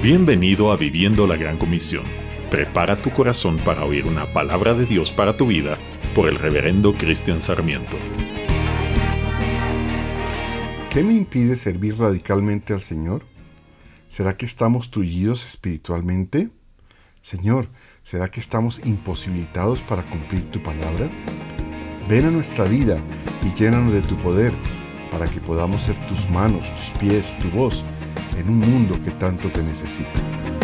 Bienvenido a Viviendo la Gran Comisión. Prepara tu corazón para oír una palabra de Dios para tu vida por el reverendo Cristian Sarmiento. ¿Qué me impide servir radicalmente al Señor? ¿Será que estamos tullidos espiritualmente? Señor, ¿será que estamos imposibilitados para cumplir tu palabra? Ven a nuestra vida y llénanos de tu poder para que podamos ser tus manos, tus pies, tu voz en un mundo que tanto te necesita.